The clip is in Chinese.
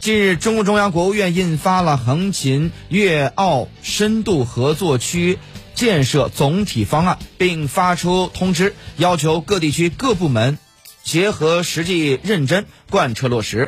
近日中共中央国务院印发了横琴粤澳深度合作区建设总体方案并发出通知要求各地区各部门结合实际认真贯彻落实。